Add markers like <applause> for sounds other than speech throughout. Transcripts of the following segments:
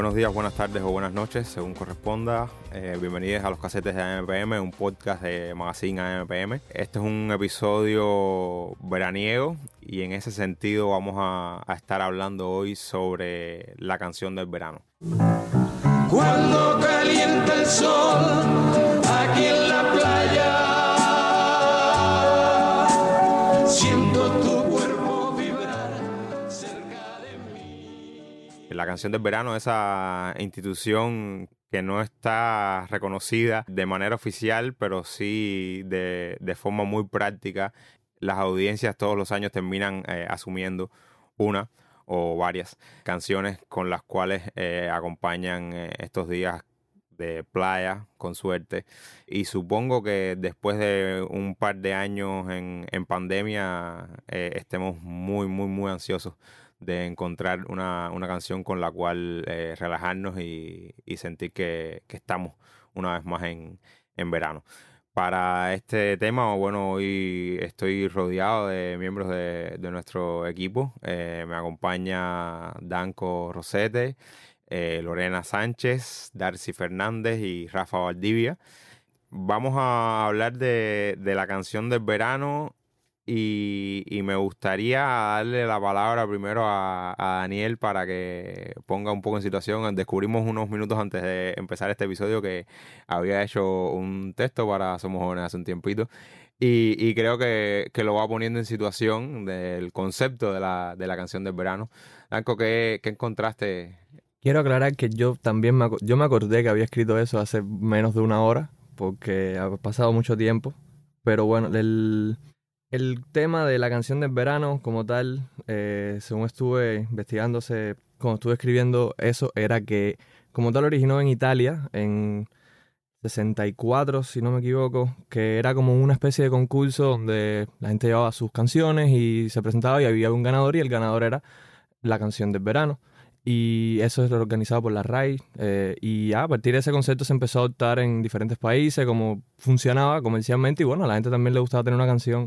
Buenos días, buenas tardes o buenas noches, según corresponda. Eh, bienvenidos a los casetes de AMPM, un podcast de Magazine AMPM. Este es un episodio veraniego y en ese sentido vamos a, a estar hablando hoy sobre la canción del verano. Cuando calienta el sol canción del verano, esa institución que no está reconocida de manera oficial, pero sí de, de forma muy práctica. Las audiencias todos los años terminan eh, asumiendo una o varias canciones con las cuales eh, acompañan eh, estos días de playa, con suerte. Y supongo que después de un par de años en, en pandemia estemos muy, muy, muy ansiosos de encontrar una, una canción con la cual eh, relajarnos y, y sentir que, que estamos una vez más en, en verano. Para este tema, bueno, hoy estoy rodeado de miembros de, de nuestro equipo. Eh, me acompaña Danco Rosete, eh, Lorena Sánchez, Darcy Fernández y Rafa Valdivia. Vamos a hablar de, de la canción del verano y, me gustaría darle la palabra primero a, Daniel para que ponga un poco en situación. Descubrimos unos minutos antes de empezar este episodio que había hecho un texto para Somos Jóvenes hace un tiempito. Y, creo que, que lo va poniendo en situación del concepto de la, de la canción del verano. Danco, ¿qué, qué encontraste? Quiero aclarar que yo también me, yo me acordé que había escrito eso hace menos de una hora, porque ha pasado mucho tiempo. Pero bueno, el, el tema de la canción del verano como tal, eh, según estuve investigándose, cuando estuve escribiendo eso, era que como tal originó en Italia, en 64, si no me equivoco, que era como una especie de concurso donde la gente llevaba sus canciones y se presentaba y había un ganador y el ganador era la canción del verano. Y eso es organizado por la RAI. eh, y ya, a partir de ese concepto se empezó a adoptar en diferentes países, cómo funcionaba comercialmente. Y bueno, a la gente también le gustaba tener una canción,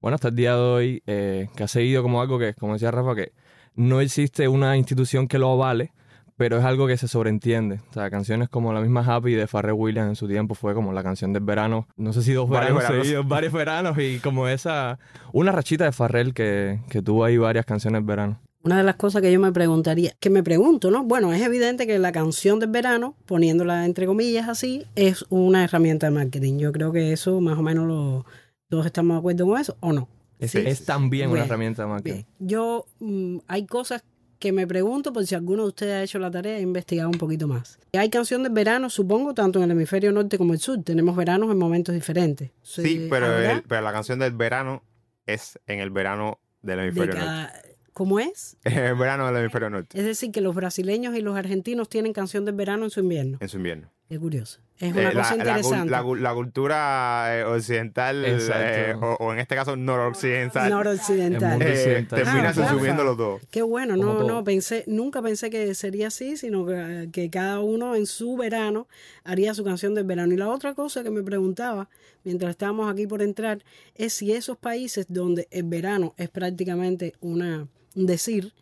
bueno, hasta el día de hoy, eh, que ha seguido como algo que, como decía Rafa, que no existe una institución que lo avale, pero es algo que se sobreentiende. O sea, canciones como la misma Happy de Pharrell Williams en su tiempo fue como la canción del verano. No sé si dos Varios veranos, veranos. seguidos, varios veranos. Y como esa, una rachita de Pharrell que, que tuvo ahí varias canciones verano. Una de las cosas que yo me preguntaría, que me pregunto, ¿no? Bueno, es evidente que la canción del verano, poniéndola entre comillas así, es una herramienta de marketing. Yo creo que eso más o menos lo, todos estamos de acuerdo con eso, ¿o no? Es, Sí, es sí, también una Bien, herramienta de marketing. Bien, yo mm, hay cosas que me pregunto por si alguno de ustedes ha hecho la tarea e investigado un poquito más. Hay canción del verano, supongo, tanto en el hemisferio norte como el sur. Tenemos veranos en momentos diferentes. Sí, pero, el- pero la canción del verano es en el verano del de hemisferio norte. cada- ¿Cómo es? <laughs> En el verano del hemisferio norte, Es decir, que los brasileños y los argentinos tienen canción del verano en su invierno. en su invierno. Qué curioso. Es Eh, una la, cosa la interesante. la cul- la cultura eh, occidental, eh, o, o en este caso noroccidental, Noroccidental. Eh, occidental. termina Ah, subsumiéndolo todo. Qué bueno, Como no, todo. no, pensé, nunca pensé que sería así, sino que, que cada uno en su verano haría su canción del verano. Y la otra cosa que me preguntaba, mientras estábamos aquí por entrar, es si esos países donde el verano es prácticamente una, un decir,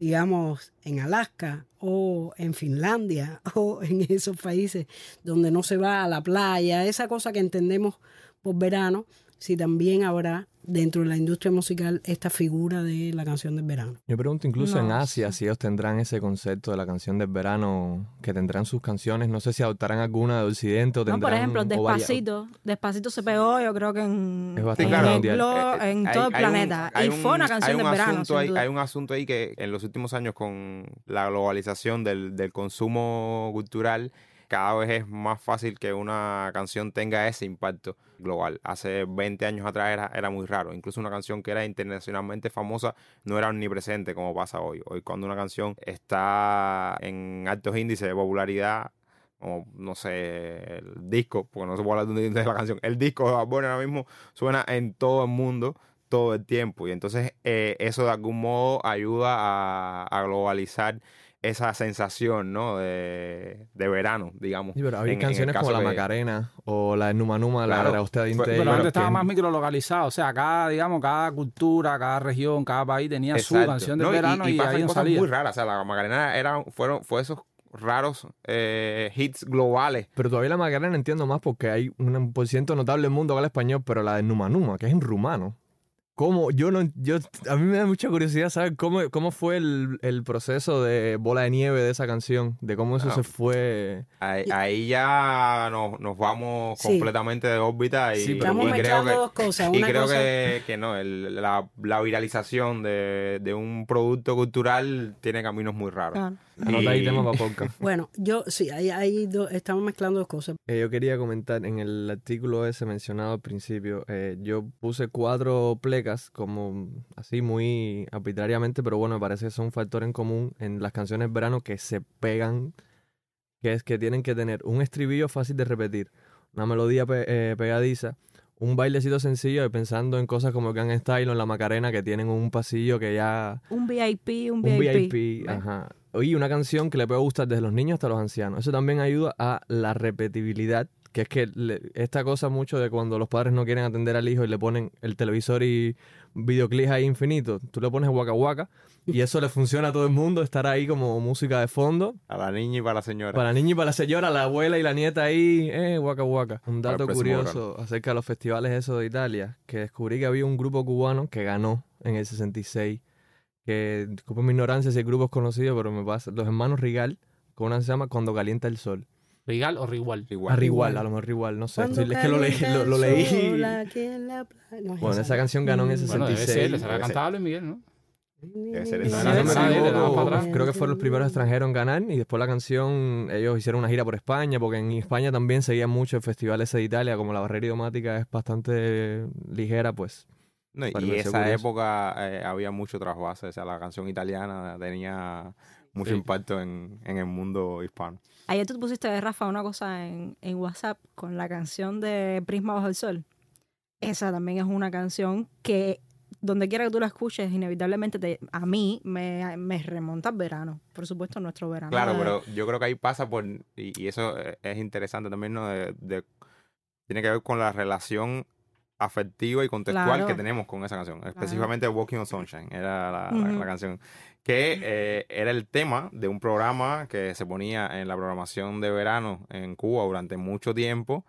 digamos, en Alaska o en Finlandia <laughs> o en esos países donde no se va a la playa, esa cosa que entendemos por verano, si también habrá dentro de la industria musical esta figura de la canción del verano. Yo pregunto incluso en No Asia si ellos tendrán ese concepto de la canción del verano, que tendrán sus canciones, no sé si adoptarán alguna de Occidente o No, tendrán... por ejemplo, Despacito. Despacito se pegó, yo creo que en, Es bastante en, claro. glo- Eh, eh, en hay- todo el hay un- planeta. hay y fue una un- canción hay un del verano. asunto duda. hay un asunto ahí que en los últimos años con la globalización del, del consumo cultural, cada vez es más fácil que una canción tenga ese impacto global. Hace 20 años atrás era, era muy raro. Incluso una canción que era internacionalmente famosa no era omnipresente como pasa hoy. Hoy cuando una canción está en altos índices de popularidad, como no sé, el disco, porque no se puede hablar de la canción, el disco de Bunny ahora mismo suena en todo el mundo todo el tiempo y entonces eh, eso de algún modo ayuda a globalizar esa sensación, ¿no? De, de verano, digamos. Sí, pero había En- en el canciones como La que- Macarena o la de Numa Numa, la de usted Pero- Pero bueno, antes estaba que- más microlocalizado, o sea, cada, digamos, cada cultura, cada región, cada país tenía su canción de No, y- verano y, y, pasan ahí no cosas salía. muy raras. O sea, la Macarena era, fueron, fue esos raros eh, hits globales. Pero todavía la Macarena entiendo más porque hay un por ciento notable del mundo que habla español, pero la de Numa Numa, que es en rumano. ¿Cómo? Yo no, yo, a mí me da mucha curiosidad saber cómo, cómo fue el, el proceso de Bola de Nieve de esa canción, de cómo eso Ah. se fue. Ahí, ahí ya nos, nos vamos Sí. completamente de órbita y, Sí, pero y creo que, dos cosas. y Una creo cosa, que, que no, el- la, la viralización de, de un producto cultural tiene caminos muy raros. Claro. Anota ahí Y- tema para podcast. <laughs> Bueno, yo sí, ahí, ahí do- estamos mezclando dos cosas. Eh, yo quería comentar en el artículo ese mencionado al principio, eh, yo puse cuatro plecas como así muy arbitrariamente, pero bueno, me parece que son un factor en común en las canciones de verano que se pegan, que es que tienen que tener un estribillo fácil de repetir, una melodía pe- eh, pegadiza, un bailecito sencillo y pensando en cosas como Gang Style o La Macarena que tienen un pasillo que ya Un VIP, un un VIP. VIP, ¿ves? ajá. Y una canción que le puede gustar desde los niños hasta los ancianos. Eso también ayuda a la repetibilidad, que es que le- esta cosa mucho de cuando los padres no quieren atender al hijo y le ponen el televisor y videoclips ahí infinitos, tú le pones Waka Waka y eso le funciona a todo el mundo, estar ahí como música de fondo. A la niña y para la señora. Para la niña y para la señora, la abuela y la nieta ahí, eh, Waka Waka. Un dato curioso acerca de los festivales esos de Italia, que descubrí que había un grupo cubano que ganó en el 66 que disculpen mi ignorancia si el grupo es conocido, pero me pasa, los hermanos Rigal, con una que se llama Cuando calienta el sol. Rigal o Rigual. Igual. A Rigual, a lo mejor Rigual, no sé, estoy- es que lo leí, lo, lo leí. sol aquí en la. No, es Bueno, esa. canción ganó en el Bueno, debe 66. ser, les debe ser. cantado Luis Miguel, ¿no? Debe ser Si esa. no Debe me ser, le daban equivoco, para atrás. creo que fueron los primeros extranjeros en ganar y después la canción, ellos hicieron una gira por España, porque en España también seguían mucho el festival ese de Italia, como la barrera idiomática es bastante ligera, pues No, y esa curioso. época eh, había mucho trasvase. O sea, la canción italiana tenía mucho Sí. impacto en, en el mundo hispano. Ayer tú pusiste, Rafa, una cosa en, en WhatsApp con la canción de Prisma Bajo el Sol. Esa también es una canción que donde quiera que tú la escuches, inevitablemente te, a mí me, me remonta al verano. Por supuesto, nuestro verano. Claro, de- pero yo creo que ahí pasa por, y, y eso es interesante también, ¿no? De, de- tiene que ver con la relación afectiva y contextual Claro. que tenemos con esa canción. Específicamente Walking on Sunshine era la, la- Ujú. la canción. Que eh, era el tema de un programa que se ponía en la programación de verano en Cuba durante mucho tiempo.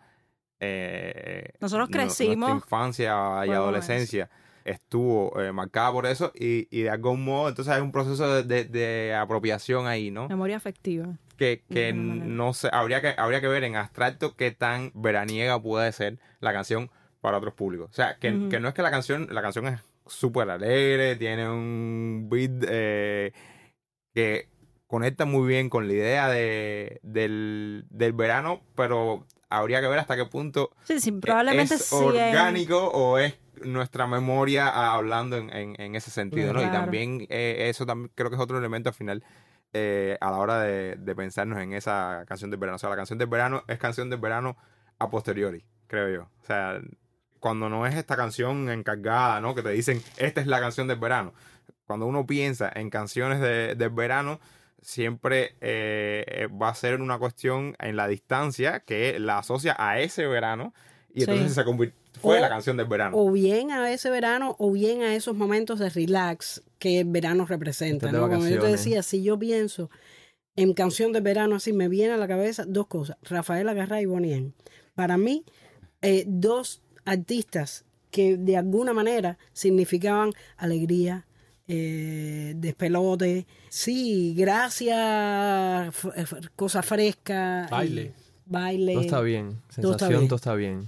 Eh, Nosotros crecimos Nuestra infancia y adolescencia estuvo eh, marcada por eso y, y de algún modo entonces hay un proceso de, de- de apropiación ahí, ¿no? memoria afectiva. que, que no sé, habría que, habría que ver en abstracto qué tan veraniega puede ser la canción para otros públicos. O sea, que, que no es que la canción, la canción es súper alegre, tiene un beat eh, que conecta muy bien con la idea de, del, del verano, pero habría que ver hasta qué punto Sí, sí, probablemente es sí orgánico o es nuestra memoria hablando en, en- en ese sentido, ¿no? Y también eh, eso también creo que es otro elemento al final eh, a la hora de, de pensarnos en esa canción del verano. O sea, la canción del verano es canción del verano a posteriori, creo yo. O sea, cuando no es esta canción encargada, ¿no? Que te dicen, esta es la canción del verano. Cuando uno piensa en canciones de- del verano, siempre eh, va a ser una cuestión en la distancia que la asocia a ese verano y entonces Sí. se convirtió, fue O- la canción del verano. O bien a ese verano o bien a esos momentos de relax que el verano representa. Como yo te decía, si yo pienso en canción de verano así, me viene a la cabeza dos cosas, Rafael Agarrá y Bonnie M. Para mí, eh, dos artistas que de alguna manera significaban alegría, eh, despelote, sí, gracia, f- f- cosa fresca. y Baile. Baile. Todo está bien. Sensación, bien. todo está bien.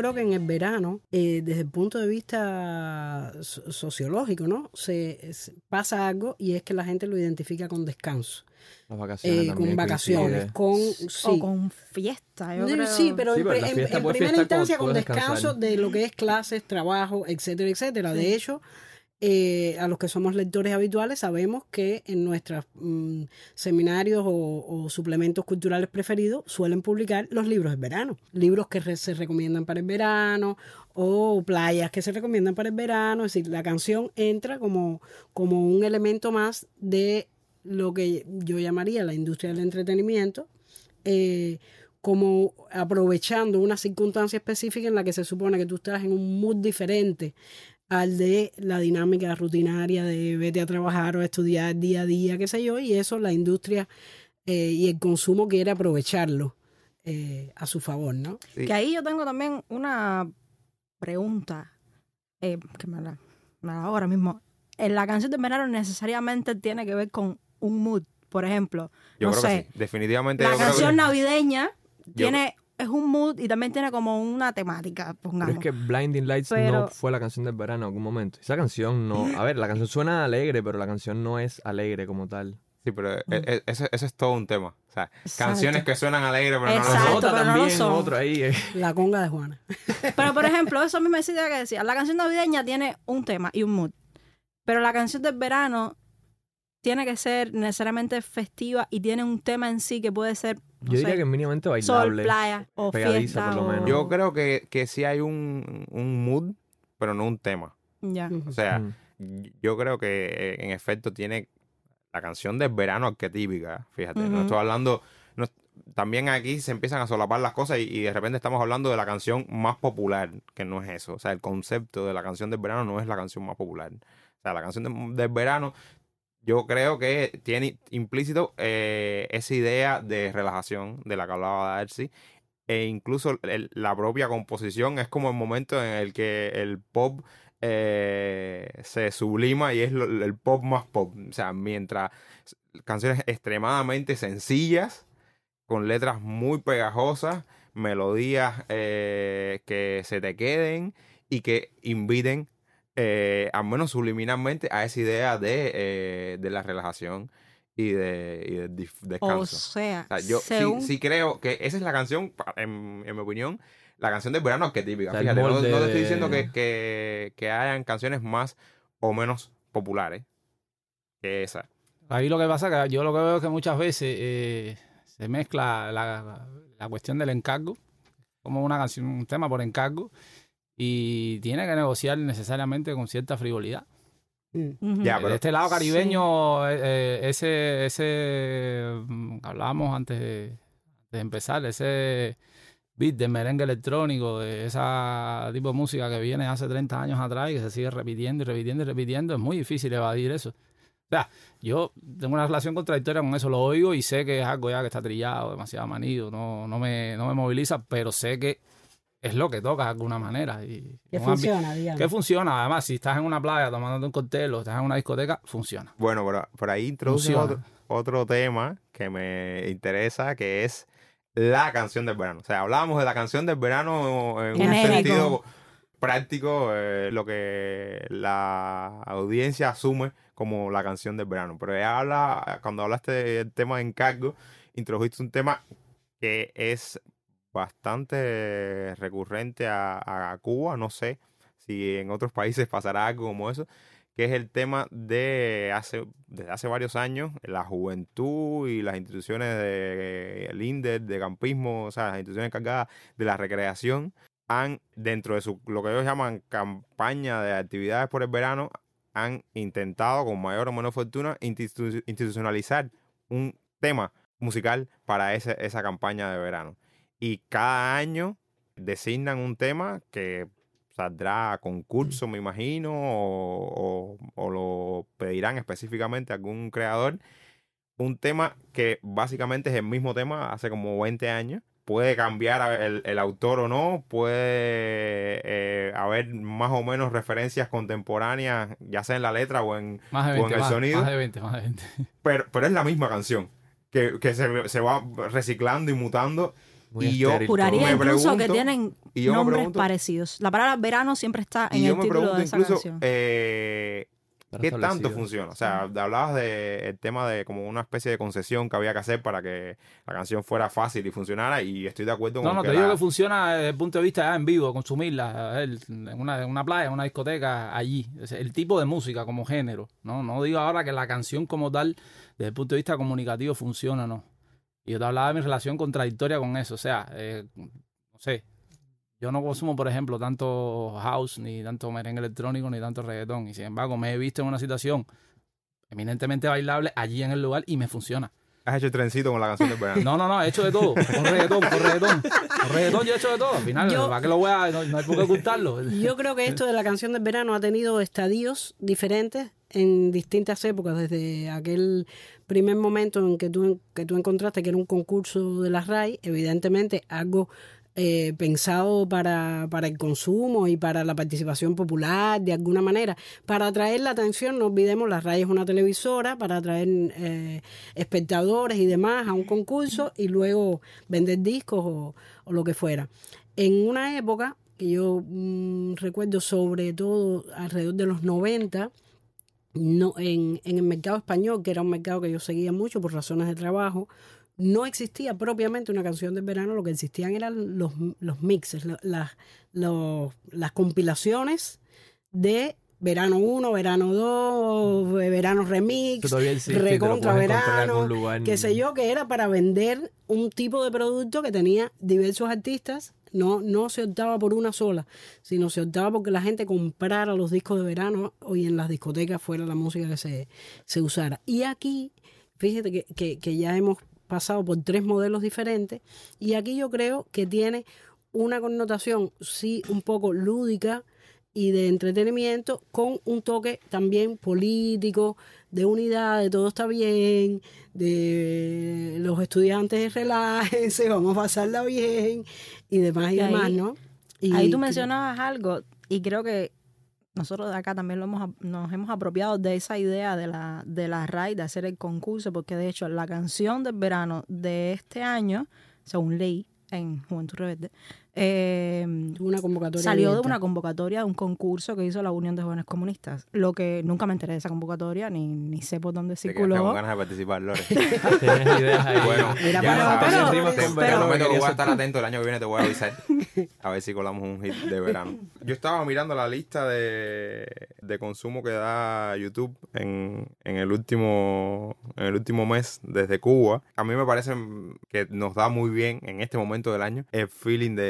Creo que en el verano, eh, desde el punto de vista so- sociológico, ¿no? Se, se- pasa algo y es que la gente lo identifica con descanso, Las vacaciones eh, con vacaciones, coincide. con O sí. con fiesta, yo Sí, creo. Sí, pero Sí, en, pero primera instancia con descanso descansar. de lo que es clases, trabajo, etcétera, etcétera. De hecho, eh, a los que somos lectores habituales sabemos que en nuestros mm, seminarios o, suplementos culturales preferidos suelen publicar los libros del verano. Libros que se recomiendan para el verano o playas que se recomiendan para el verano. Es decir, la canción entra como, como un elemento más de lo que yo llamaría la industria del entretenimiento. eh, como aprovechando una circunstancia específica en la que se supone que tú estás en un mood diferente al de la dinámica rutinaria de vete a trabajar o a estudiar día a día, qué sé yo, y eso la industria eh, y el consumo quiere aprovecharlo eh, a su favor, ¿no? Sí. Que ahí yo tengo también una pregunta eh, que me la, me la ahora mismo. En la canción de verano necesariamente tiene que ver con un mood. Por ejemplo, Yo no creo sé, que sí. Definitivamente la yo creo canción que- navideña tiene es un mood y también tiene como una temática, Pero pongamos. es que Blinding Lights Pero- no fue la canción del verano en algún momento. Esa canción no. A ver, la canción suena alegre, pero la canción no es alegre como tal. Sí, pero e- e- eso, eso es todo un tema. O sea, Exacto. canciones que suenan alegres, pero no lo son. Otra pero no lo también, son. otro ahí. eh. La conga de Juana. <laughs> Pero, por ejemplo, eso misma idea que decía. La canción navideña tiene un tema y un mood. Pero la canción del verano tiene que ser necesariamente festiva y tiene un tema en sí que puede ser no Yo diría sé, que mínimamente sol, bailable. playa o pegadiza, fiesta. por lo o- menos. Yo creo que, que sí hay un, un mood, pero no un tema. Ya. O sea, Mm. yo creo que eh, en efecto tiene la canción del verano arquetípica, fíjate. No estoy hablando. no- también aquí se empiezan a solapar las cosas y, y de repente estamos hablando de la canción más popular, que no es eso. O sea, el concepto de la canción del verano no es la canción más popular. O sea, la canción de- del verano, yo creo que tiene implícito eh, esa idea de relajación de la que hablaba Darcy. E incluso la propia composición es como el momento en el que el pop eh, se sublima y es el pop más pop. O sea, mientras canciones extremadamente sencillas, con letras muy pegajosas, melodías eh, que se te queden y que inviten, eh, al menos subliminalmente, a esa idea de, eh, de la relajación y de, y descanso. O sea, O sea, yo sí, según- sí creo que esa es la canción, en, en mi opinión, la canción del verano arquetípica. O sea, Fíjate, no, te estoy diciendo que, que, que hayan canciones más o menos populares que esa. Ahí lo que pasa es que yo lo que veo es que muchas veces eh, se mezcla la, la cuestión del encargo, como una canción, un tema por encargo, y tiene que negociar necesariamente con cierta frivolidad. Mm. Ya, de este lado caribeño, eh, eh, ese, ese mm, hablábamos antes de, de empezar, ese beat de merengue electrónico, de esa tipo de música que viene hace 30 años atrás y que se sigue repitiendo y repitiendo y repitiendo, es muy difícil evadir eso. O sea, yo tengo una relación contradictoria con eso, lo oigo y sé que es algo ya que está trillado, demasiado manido, no, no, me, no me moviliza, pero sé que es lo que toca de alguna manera. Y Que funciona, digamos. que funciona, además, si estás en una playa tomándote un cóctel o estás en una discoteca, funciona. Bueno, pero por ahí introduce otro, otro tema que me interesa, que es la canción del verano. O sea, hablábamos de la canción del verano en un sentido práctico, eh, lo que la audiencia asume como la canción del verano. Pero ella habla, cuando hablaste del tema de encargo, introdujiste un tema que es bastante recurrente a, Cuba, no sé si en otros <laughs> países pasará algo como eso, que es el tema de hace, desde hace varios años, la juventud y las instituciones de INDER, de campismo, o sea, las instituciones encargadas de la recreación, han, dentro de su, lo que ellos llaman campaña de actividades por el verano, han intentado, con mayor o menor fortuna, institu- institucionalizar un tema musical para ese- esa campaña de verano. Y cada año designan un tema que saldrá a concurso, me imagino, o, o- o lo pedirán específicamente a algún creador. Un tema que básicamente es el mismo tema hace como 20 años. Puede cambiar el, el autor o no, puede eh, haber más o menos referencias contemporáneas, ya sea en la letra o en, Más de o en 20, el más, sonido. más de 20, más de 20. pero, pero es la misma canción, que, que se, se va reciclando y mutando. Muy y yo Juraría me incluso que tienen y yo me nombres pregunto- parecidos. La palabra verano siempre está en Y yo el me título pregunto de esa incluso, canción. eh, ¿qué tanto funciona? O sea, hablabas del tema de como una especie de concesión que había que hacer para que la canción fuera fácil y funcionara y estoy de acuerdo No, con no, que te digo la- que funciona desde el punto de vista ya en vivo, consumirla, en una, en una playa, en una discoteca, allí. El tipo de música como género, ¿no? No digo ahora que la canción como tal, desde el punto de vista comunicativo, funciona o no. Y yo te hablaba de mi relación contradictoria con eso, o sea, eh, no sé, yo no consumo, por ejemplo, tanto house, ni tanto merengue electrónico, ni tanto reggaetón, y sin embargo me he visto en una situación eminentemente bailable allí en el lugar y me funciona. Has hecho el trencito con la canción del verano. No, no, no, he hecho de todo. Con reggaetón, con reggaetón. Con reggaetón yo he hecho de todo. Al final, Yo- ¿para qué lo voy a.? No, no hay por qué ocultarlo. Yo creo que esto de la canción del verano ha tenido estadios diferentes en distintas épocas, desde aquel primer momento en que tú, que tú encontraste que era un concurso de la RAI, evidentemente algo eh, pensado para, para el consumo y para la participación popular de alguna manera, para atraer la atención, no olvidemos, la RAI es una televisora, para atraer eh, espectadores y demás a un concurso y luego vender discos o, lo que fuera. En una época que yo mm, recuerdo sobre todo alrededor de los 90, no, en, en el mercado español, que era un mercado que yo seguía mucho por razones de trabajo, no existía propiamente una canción del verano, lo que existían eran los, los mixes, las, los- las compilaciones de verano 1, verano 2, verano remix, existe recontra verano, lugar. qué sé yo, que era para vender un tipo de producto que tenía diversos artistas. No, no se optaba por una sola, sino se optaba porque la gente comprara los discos de verano y en las discotecas fuera la música que se, se usara. Y aquí, fíjate que, que, que ya hemos pasado por tres modelos diferentes y aquí yo creo que tiene una connotación, sí, un poco lúdica y de entretenimiento con un toque también político, de unidad, de todo está bien, de los estudiantes <laughs> relájense, vamos a pasarla bien y demás y, Y ahí- demás, ¿no? Y Ahí tú mencionabas algo y creo que nosotros de acá también lo hemos, nos hemos apropiado de esa idea de la, de la RAI, de hacer el concurso, porque de hecho la canción del verano de este año, según ley en Juventud Rebelde, eh, una convocatoria salió de abierta. una convocatoria de un concurso que hizo la Unión de Jóvenes Comunistas. Lo que nunca me enteré de esa convocatoria, ni, ni sé por dónde circuló. con ganas de participar, Lore. <laughs> <laughs> Tienes ideas ahí. Bueno, Mira, ya pero- sabes, pero- te- pero- pero- prometo que voy a estar atento el año que viene, te voy a avisar. <laughs> A ver si colamos un hit de verano. Yo estaba mirando la lista de, de consumo que da YouTube en, en el último en el último mes desde Cuba. A mí me parece que nos da muy bien en este momento del año el feeling de,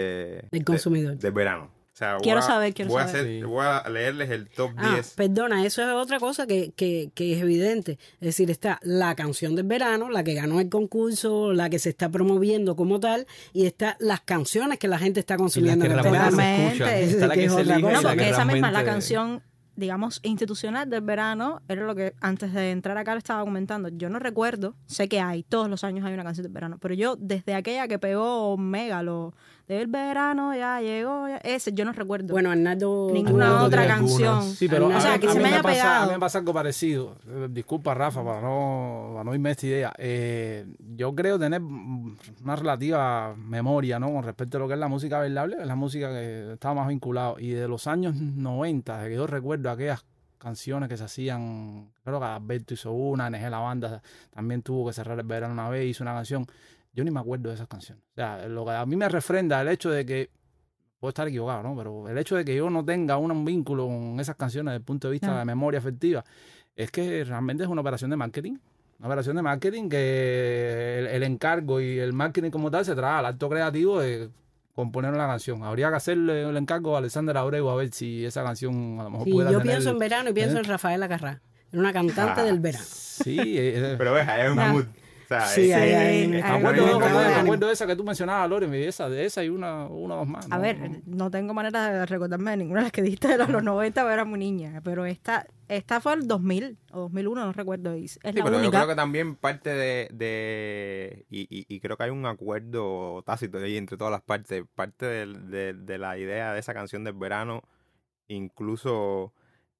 Del consumidor. de, de verano. O sea, voy Quiero a- saber, quiero voy a saber. hacer- Sí. voy a leerles el top Ah, 10. perdona, eso es otra cosa que, que, que es evidente. Es decir, está la canción del verano, la que ganó el concurso, la que se está promoviendo como tal, y está las canciones que la gente está consumiendo en el realmente verano. <laughs> porque esa misma, la canción, digamos, institucional del verano, era lo que antes de entrar acá le estaba comentando. Yo no recuerdo, sé que hay, todos los años hay una canción del verano, pero yo desde aquella que pegó Mega, lo del verano ya llegó, ya- ese yo no recuerdo. Bueno, Arnaldo. ninguna Arnaldo otra canción. Sí, pero O a sea, que a se me haya pasa, pegado. A mí me pasa algo parecido. Eh, Disculpa, Rafa, para no, para no irme a esta idea. Eh, yo creo tener una relativa memoria ¿no? con respecto a lo que es la música bailable, es la música que estaba más vinculado. Y de los años 90, de que yo recuerdo aquellas canciones que se hacían, creo que Alberto hizo una, NG La Banda también tuvo que cerrar el verano una vez, hizo una canción. Yo ni me acuerdo de esas canciones. O sea, lo que a mí me refrenda el hecho de que puedo estar equivocado, ¿no? Pero el hecho de que yo no tenga un, vínculo con esas canciones desde el punto de vista Ah. de memoria afectiva es que realmente es una operación de marketing. Una operación de marketing que el, el encargo y el marketing como tal se trae al acto creativo de componer una canción. Habría que hacerle el encargo a Alexander Abreu a ver si esa canción a lo mejor Sí, pudiera yo tener- pienso en verano y pienso ¿Eh? en Rafaela Carrá, en una cantante Ah. del verano. Sí, eh, eh, Pero hay un Ya. Sea, Sí, ese- ahí- ahí- es Me acuerdo, me de esa que tú mencionabas, Lore, de esa, de esa y una, una o dos más. A ¿no? ver, no tengo manera de recordarme de ninguna de las que dijiste de los, los 90, pero era muy niña. Pero esta, esta fue el 2000 o 2001, no recuerdo. y Es Sí, la pero yo creo que también parte de, de- y, y- y creo que hay un acuerdo tácito ahí entre todas las partes, parte de la idea de esa canción del verano, incluso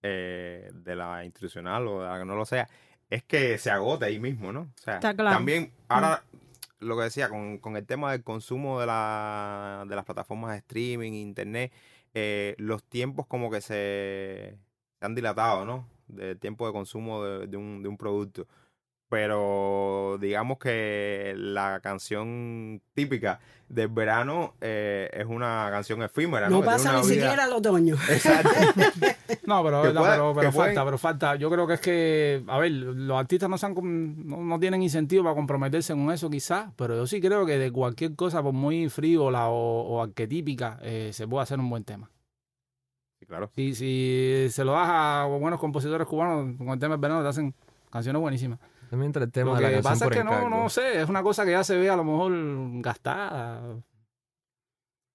eh, de la institucional o de la que no lo sea, es que se agote ahí mismo, ¿no? O sea, Está claro. también ahora lo que decía con, con el tema del consumo de, la, de las plataformas de streaming, internet, eh, los tiempos como que se, se han dilatado, ¿no? Del tiempo de consumo de, de un, de un producto. Pero digamos que la canción típica del verano eh, es una canción efímera, ¿no? No pasa ni vida- siquiera el otoño. Exacto. <laughs> No, pero, Que no, pueda- pero, que pero pueden- falta, pero falta. Yo creo que es que, a ver, los artistas no, se han no, no tienen incentivo para comprometerse con eso quizás, pero yo sí creo que de cualquier cosa, por muy frívola o, o arquetípica, eh, se puede hacer un buen tema. Sí, claro. Si, si se lo das a buenos compositores cubanos con el tema del verano, te hacen canciones buenísimas. También entre el tema Lo de la que pasa es que no, encargo. no sé, es una cosa que ya se ve a lo mejor gastada.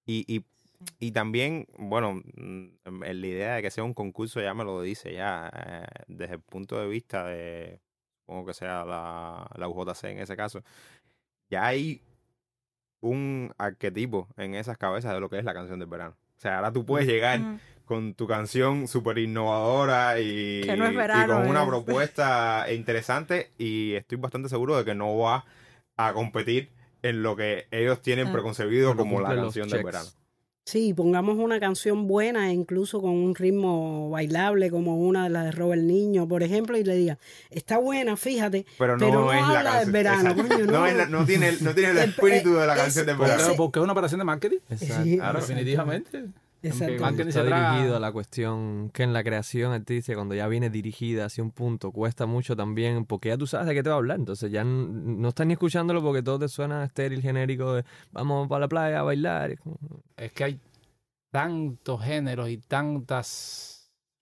Y, y, y también, bueno, mm, la idea de que sea un concurso ya me lo dice ya, eh, desde el punto de vista de, supongo que sea la, la UJC en ese caso, ya hay un arquetipo en esas cabezas de lo que es la canción del verano. O sea, ahora tú puedes llegar. Con tu canción súper innovadora y, no con una es. propuesta interesante y estoy bastante seguro de que no va a competir en lo que ellos tienen Ah. preconcebido Pero como la canción del verano. Sí, pongamos una canción buena, incluso con un ritmo bailable, como una de las de Robert Niño, por ejemplo, y le diga, está buena, fíjate, Pero no, pero no es la habla canción. del verano, coño, no. no. es la- no tiene, el- no tiene el <laughs> espíritu de la es- canción del verano. Porque es una operación de marketing. Exacto. Sí, definitivamente. Exacto. está dirigido a la cuestión que en la creación artística, cuando ya viene dirigida hacia un punto, cuesta mucho también, porque ya tú sabes de qué te va a hablar. Entonces ya n- no estás ni escuchándolo porque todo te suena estéril, genérico, de vamos para la playa a bailar. Es que hay tantos géneros y tantos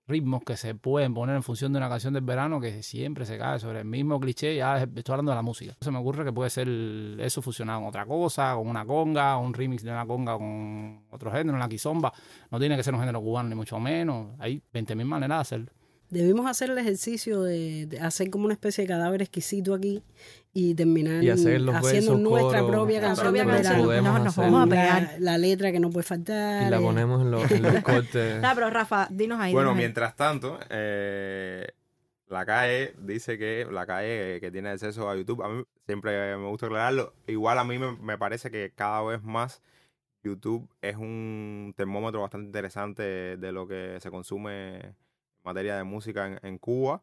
ritmos que se pueden poner en función de una canción del verano que siempre se cae sobre el mismo cliché. Ya estoy hablando de la música. Se me ocurre que puede ser eso fusionado con otra cosa, con una conga, un remix de una conga con otro género, una quizomba. No tiene que ser un género cubano ni mucho menos. Hay 20.000 maneras de hacerlo. Debimos hacer el ejercicio de, de hacer como una especie de cadáver exquisito aquí y terminar Y hacer los haciendo versos, nuestra coro, propia canción verano. Nos, vamos a pegar. La, la letra que no puede faltar. y la eh, ponemos en los, en los <laughs> cortes. Nah, pero Rafa, dinos ahí. Bueno, dinos ahí. mientras tanto, eh, la calle dice que la calle que tiene acceso a YouTube, a mí siempre me gusta aclararlo, igual a mí me, me parece que cada vez más YouTube es un termómetro bastante interesante de lo que se consume en materia de música en, en Cuba,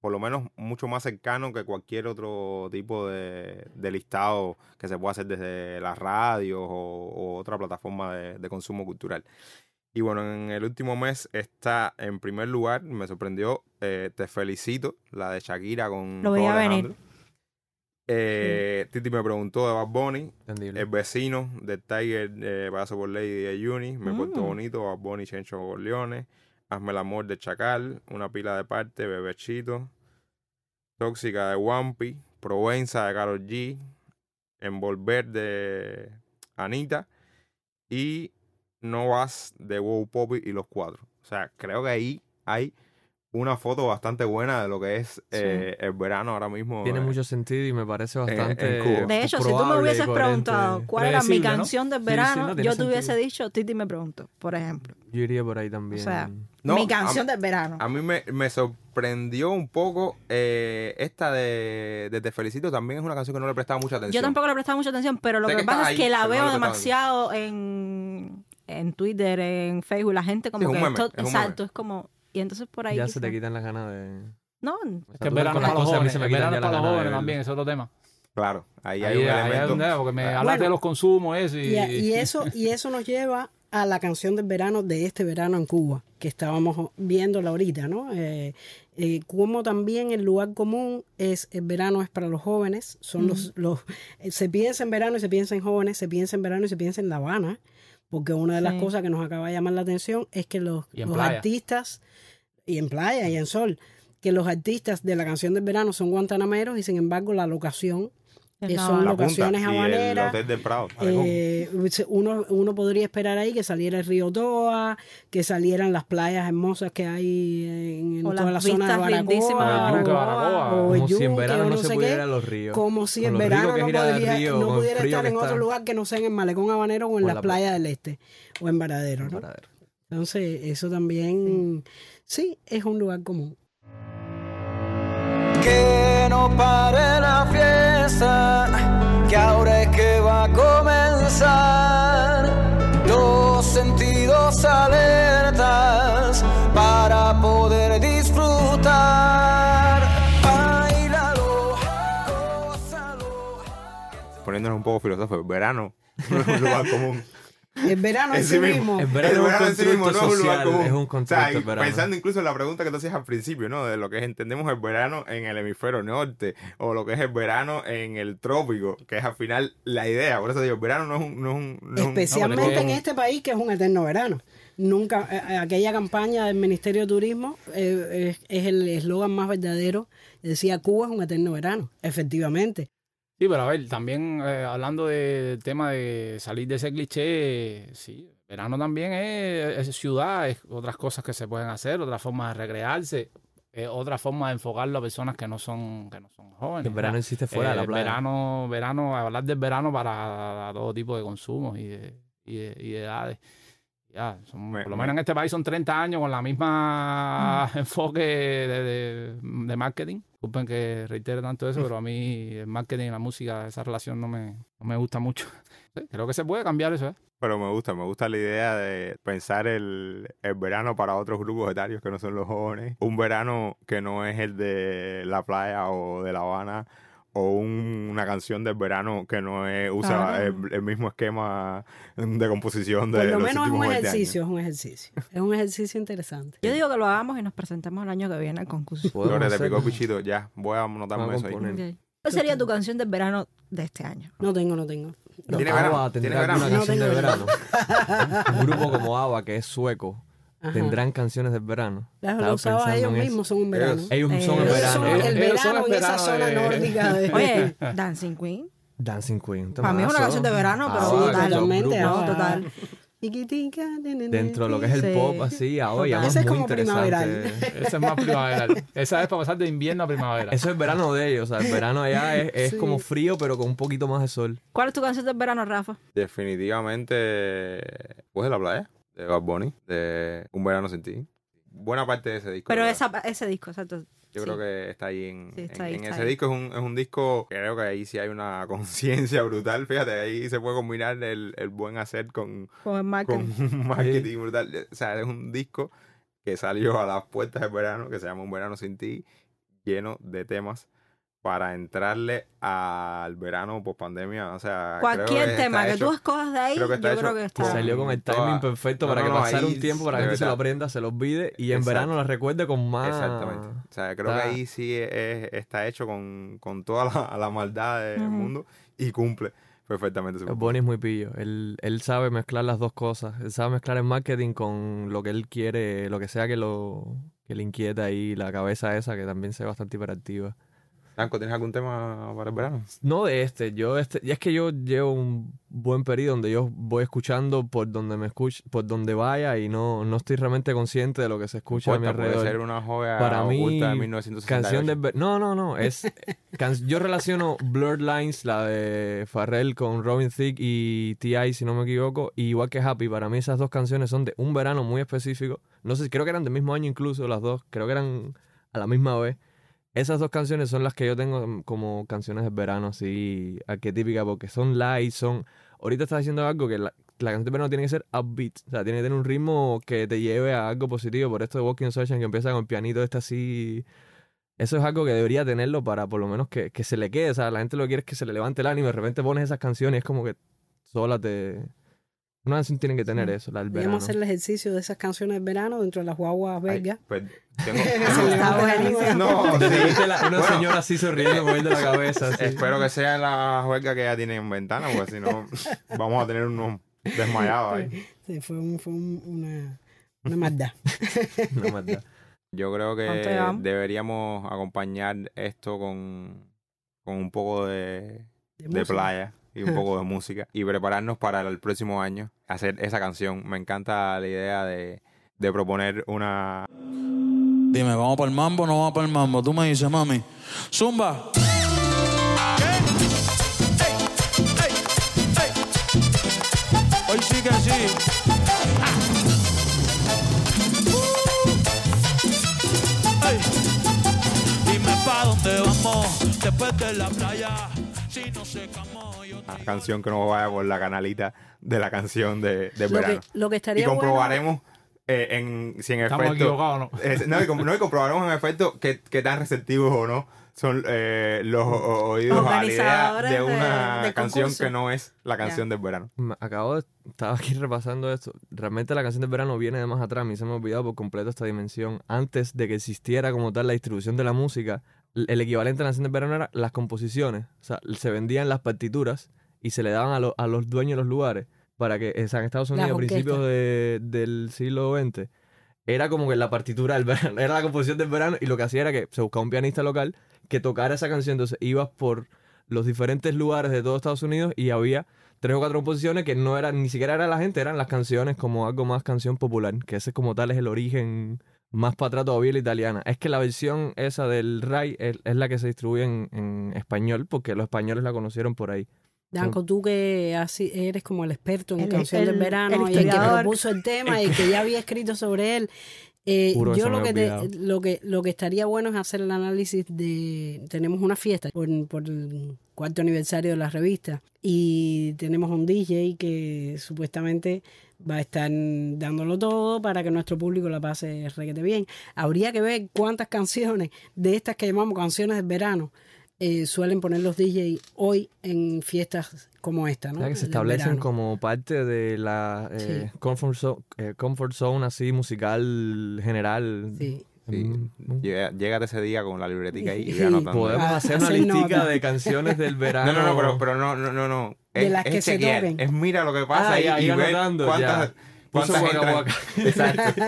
por lo menos mucho más cercano que cualquier otro tipo de, de listado que se pueda hacer desde las radios o, o otra plataforma de- de consumo cultural. Y bueno, en el último mes está en primer lugar, me sorprendió, eh, Te Felicito, la de Shakira con Lo veía Raúl venir. Alejandro. Eh, Titi me preguntó de Bad Bunny, Entendible. El Vecino de Tiger, eh, Paso por Lady de Uni, Me Mm. Bonito, Bad Bunny, Chencho Corleone, Hazme el Amor de Chacal, Una Pila de Parte, Bebechito, Tóxica de Wampi, Provenza de Karol G, Envolver de Anita y No Vas de Wow Poppy y Los Cuatro. O sea, creo que ahí hay una foto bastante buena de lo que es eh, el verano ahora mismo. Tiene eh, mucho sentido y me parece bastante. en Cuba. De hecho, si tú me hubieses coherente. preguntado cuál era mi canción del Sí, sí, verano, no, yo te hubiese sentido. dicho Titi me preguntó, por ejemplo. Yo iría por ahí también. O sea, No, mi a- canción del verano. A mí me, me sorprendió un poco eh, esta de, de Te Felicito. También es una canción que no le prestaba mucha atención. Yo tampoco le prestaba mucha atención, pero lo Sé que, que pasa es que la veo demasiado en, en Twitter, en Facebook, la gente como Sí, es un que meme, to- es un exacto, es como y entonces por ahí ya quizá- se te quitan las ganas de. No, o Es sea, que verano para los jóvenes. verano para los jóvenes también, es otro tema. Claro, ahí, hay Ahí, un ahí elemento. un porque me hablaste Bueno. de los consumos eso y, Y, a- <laughs> y eso, y eso nos lleva a la canción del verano de este verano en Cuba, que estábamos viéndola ahorita, ¿no? Eh, eh, como también el lugar común es el verano es para los jóvenes, son los, los eh, se piensa en verano y se piensa en jóvenes, se piensa en verano y se piensa en La Habana, porque una de las Sí. cosas que nos acaba de llamar la atención es que los, los artistas, y en playa y en sol, que los artistas de la canción del verano son guantanameros y sin embargo la locación que La son. La punta locaciones y el habaneras. Hotel del Prado. Eh, uno, uno podría esperar ahí que saliera el río Toa, que salieran las playas hermosas que hay en, toda la zona de Baracoa, o- Baracoa. o Como si en verano no se pudiera qué. ir a los ríos. Como si en verano no podría, río, pudiera estar en otro lugar que no sea en el Malecón Habanero o en O las la playas del Este o en Varadero, ¿no? Varadero. Entonces, eso también, sí, es un lugar común. Que no pare la fiesta, que ahora es que va a comenzar. Los sentidos alertas para poder disfrutar. Bailalo, gózalo. Poniéndonos un poco filosóficos, verano no es <laughs> un lugar común. El verano en En sí sí mismo. mismo. El verano es un sí mismo constructo no es un lugar social, común. es un O sea, constructo y el verano. pensando incluso en la pregunta que tú hacías al principio, ¿no? De lo que entendemos el verano en el hemisferio norte, o lo que es el verano en el trópico, que es al final la idea. Por eso digo, el verano no es un... No es un- no es un- Especialmente no, pero es en este país que es un eterno verano. Nunca, eh, eh, aquella campaña del Ministerio de Turismo eh, es, es el eslogan más verdadero. Decía, Cuba es un eterno verano. Efectivamente. Sí, pero a ver, también eh, hablando de- del tema de salir de ese cliché, sí, verano también es, es ciudad, es otras cosas que se pueden hacer, otras formas de recrearse, es otra forma de enfocarlo a personas que no son, que no son jóvenes. El verano ¿verdad? existe fuera de la Eh, playa. Verano, verano, hablar del verano para todo tipo de consumos y de, y de, y de edades. Ya, son- Me- por lo me- menos en este país son 30 años con la misma <laughs> enfoque de, de- de marketing. Disculpen que reitere tanto eso, pero a mí el marketing y la música, esa relación no me, no me gusta mucho. <laughs> Sí, creo que se puede cambiar eso, ¿eh? Pero me gusta, me gusta la idea de pensar el, el verano para otros grupos etarios que no son los jóvenes. Un verano que no es el de la playa o de La Habana. O un- una canción del verano que no es, usa Claro. el, el mismo esquema de composición de Por lo los menos es un 20 años. ejercicio, es un ejercicio. Es un ejercicio interesante. Yo digo que lo hagamos y nos presentemos el año que viene al concurso. Gloria, te picó bichito, ya, voy a anotarme eso ahí. ¿Cuál sería tu canción del verano de este año? No tengo, no tengo. No, ¿Tiene verano? ¿Tiene verano? canción No de tengo verano. Un grupo como ABBA, que es sueco, Ajá. tendrán canciones del verano. Los sábados pensando ellos mismos son un verano. Ellos- Ellos son el Ellos son verano. el Ellos son verano el en esa zona de- nórdica. De... <laughs> Oye, Dancing Queen. Dancing Queen. Para mí es una canción de verano, pero ABBA, total. los Totalmente, ABBA. total. Dentro de lo que es el Sí. pop, así, ABBA, y Total. además Ese es muy como primaveral. <laughs> interesante. Esa es más primaveral. Esa es para pasar de invierno a primavera. Eso es verano de ellos, o sea, el verano allá es, es Sí. como frío, pero con un poquito más de sol. ¿Cuál es tu canción del verano, Rafa? Definitivamente, pues de la playa, de Bad Bunny, de Un Verano Sin Ti. Buena parte de ese disco. Pero esa, ese disco, exacto. Yo sí. creo que está ahí en, Sí, está en- ahí, en está ese ahí. disco. Es un, es un disco, creo que ahí sí hay una <laughs> conciencia brutal. Fíjate, ahí se puede combinar el, el buen hacer con, Con el con marketing. <laughs> un marketing brutal. O sea, es un disco que salió a las puertas del verano, que se llama Un Verano Sin Ti, lleno de temas para entrarle al verano post pandemia. O sea, creo Cualquier que tema que hecho- tú escojas de ahí, creo que yo creo que está. salió con el toda- timing perfecto No, para no, que no, pasara un tiempo para que gente se lo aprenda, se lo olvide y en Exacto. verano la recuerde con más. Exactamente. O sea, creo está- que ahí sí es- está hecho con, con toda la, la maldad del mundo y cumple perfectamente su El Bonnie es muy pillo. Él, él sabe mezclar las dos cosas. Él sabe mezclar el marketing con lo que él quiere, lo que sea que lo que le inquieta ahí, la cabeza esa que también se ve bastante hiperactiva. ¿Tienes algún tema para el verano? No de este, yo este, y es que yo llevo un buen periodo donde yo voy escuchando por donde me escuch, por donde vaya y no, no estoy realmente consciente de lo que se escucha a mi Importa, puede alrededor. ser una joya Para mí, de 1968. Canción de No, no, no. Es <laughs> can- yo relaciono Blurred Lines, la de Farrell con Robin Thicke y T.I., si no me equivoco, y igual que Happy. Para mí esas dos canciones son de un verano muy específico. No sé, creo que eran del mismo año incluso las dos. Creo que eran a la misma vez. Esas dos canciones son las que yo tengo mm, como canciones de verano, así, arquetípicas, porque son light, son... Ahorita estás diciendo algo que la, la canción de verano tiene que ser upbeat, o sea, tiene que tener un ritmo que te lleve a algo positivo. Por esto de Walking Sunshine que empieza con el pianito este así... Eso es algo que debería tenerlo para por lo menos que, que se le quede. O sea, la gente lo que quiere es que se le levante el ánimo. De repente pones esas canciones y es como que sola te... Una canción tiene que tener eso, la del verano. Podríamos hacer el ejercicio de esas canciones del verano dentro de las guaguas belgas. pues, <laughs> tengo- no, <laughs> sí. la- una Bueno. señora así sonriendo, moviendo la cabeza. así. Espero que sea en la juega que ya tienen ventana, porque si no, <laughs> vamos a tener unos desmayados ahí. Sí, fue, un- fue un- una, una maldad. No maldad. Yo creo que deberíamos acompañar esto con, con un poco de, de, playa y un poco de música y prepararnos para el próximo año hacer esa canción. Me encanta la idea de, de proponer una Dime, ¿vamos para el mambo o no vamos para el mambo? Tú me dices, mami. Zumba. Hoy sí que sí. Ey. Dime pa' dónde vamos después de la playa. Si no te canción que no vaya por la canalita de la canción de, de Lo verano. que, lo que y estaría bueno- comprobaremos eh, en, si en Estamos efecto... equivocados, ¿no? Eh, no, y no, y comprobaremos en efecto qué, qué tan receptivos o no son eh, los o- oídos a la idea Organizadores de de- una canción que no es la canción del verano. Me- Acabo de... Estaba aquí repasando esto. Realmente la canción del verano viene de más atrás. A mí se me ha olvidado por completo esta dimensión. Antes de que existiera como tal la distribución de la música, el equivalente a la canción del verano era las composiciones. O sea, se vendían las partituras y se le daban a, lo- a los dueños de los lugares para que, o sea, en Estados Unidos, a principios de- del siglo XX, era como que la partitura del <laughs> verano, era la composición del verano y lo que hacía era que se buscaba un pianista local que tocara esa canción. Entonces ibas por los diferentes lugares de todo Estados Unidos y había tres o cuatro composiciones que no eran, ni siquiera era la gente, eran las canciones como algo más canción popular, que ese como tal es el origen más para atrás todavía la italiana. Es que la versión esa del Rai es, es la que se distribuye en, en español, porque los españoles la conocieron por ahí. Danco, tú que así eres como el experto en El- canción del el- verano el y el que propuso el tema y que ya había escrito sobre él. eh, yo lo que, te- lo que lo que estaría bueno es hacer el análisis de tenemos una fiesta por, por el cuarto aniversario de la revista y tenemos un DJ que supuestamente va a estar dándolo todo para que nuestro público la pase requete bien. Habría que ver cuántas canciones de estas que llamamos canciones del verano eh, suelen poner los DJ hoy en fiestas como esta, ¿no? Sea, que se establecen como parte de la eh, Sí. comfort, zone, eh, comfort zone así musical general. Sí. Sí. Mm, Llega- Llégate ese día con la libretica ahí y Sí. ve anotando. Podemos Ah, hacer una listica de canciones del <laughs> verano. No, no, no, pero, pero no, no, no, no. De Es, las es que se toquen. Es mira lo que pasa Ah, ahí ya, y ver anotando, cuántas, ya. Puso Waka. Waka. Exacto.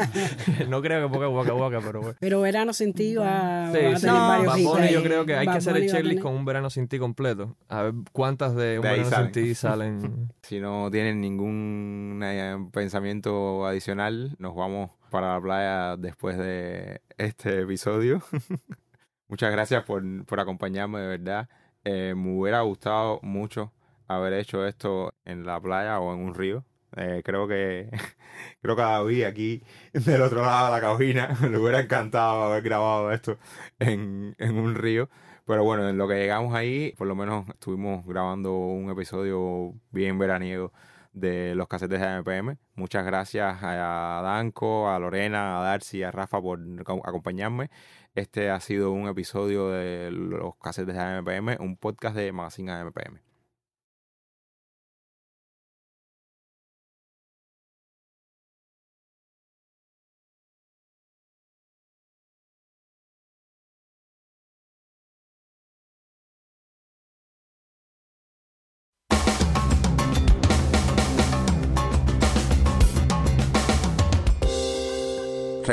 <laughs> no creo que ponga Waka Waka, pero bueno. Pero verano sin ti va, Sí, va a sí. tener varios hits Bunny ahí. yo creo que hay Bad que hacer el Bunny checklist tener- con un verano sin ti completo. A ver cuántas de un De verano salen. sin ti salen. <laughs> Si no tienen ningún eh, pensamiento adicional, nos vamos para la playa después de este episodio. <laughs> Muchas gracias por, por acompañarme, de verdad. Eh, me hubiera gustado mucho haber hecho esto en la playa o en un río. Eh, creo que <laughs> creo que a David aquí del otro lado de la cabina <laughs> le hubiera encantado haber grabado esto en, en un río. Pero bueno, en lo que llegamos ahí, por lo menos estuvimos grabando un episodio bien veraniego de los casetes de AMPM. Muchas gracias a Danco, a Lorena, a Darcy, a Rafa por co- acompañarme. Este ha sido un episodio de los casetes de AMPM, un podcast de Magazine AMPM.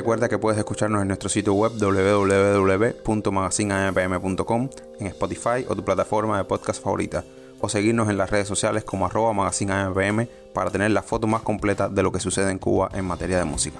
Recuerda que puedes escucharnos en nuestro sitio web www.magazineampm.com, en Spotify o tu plataforma de podcast favorita, o seguirnos en las redes sociales como arroba magazineampm para tener la foto más completa de lo que sucede en Cuba en materia de música.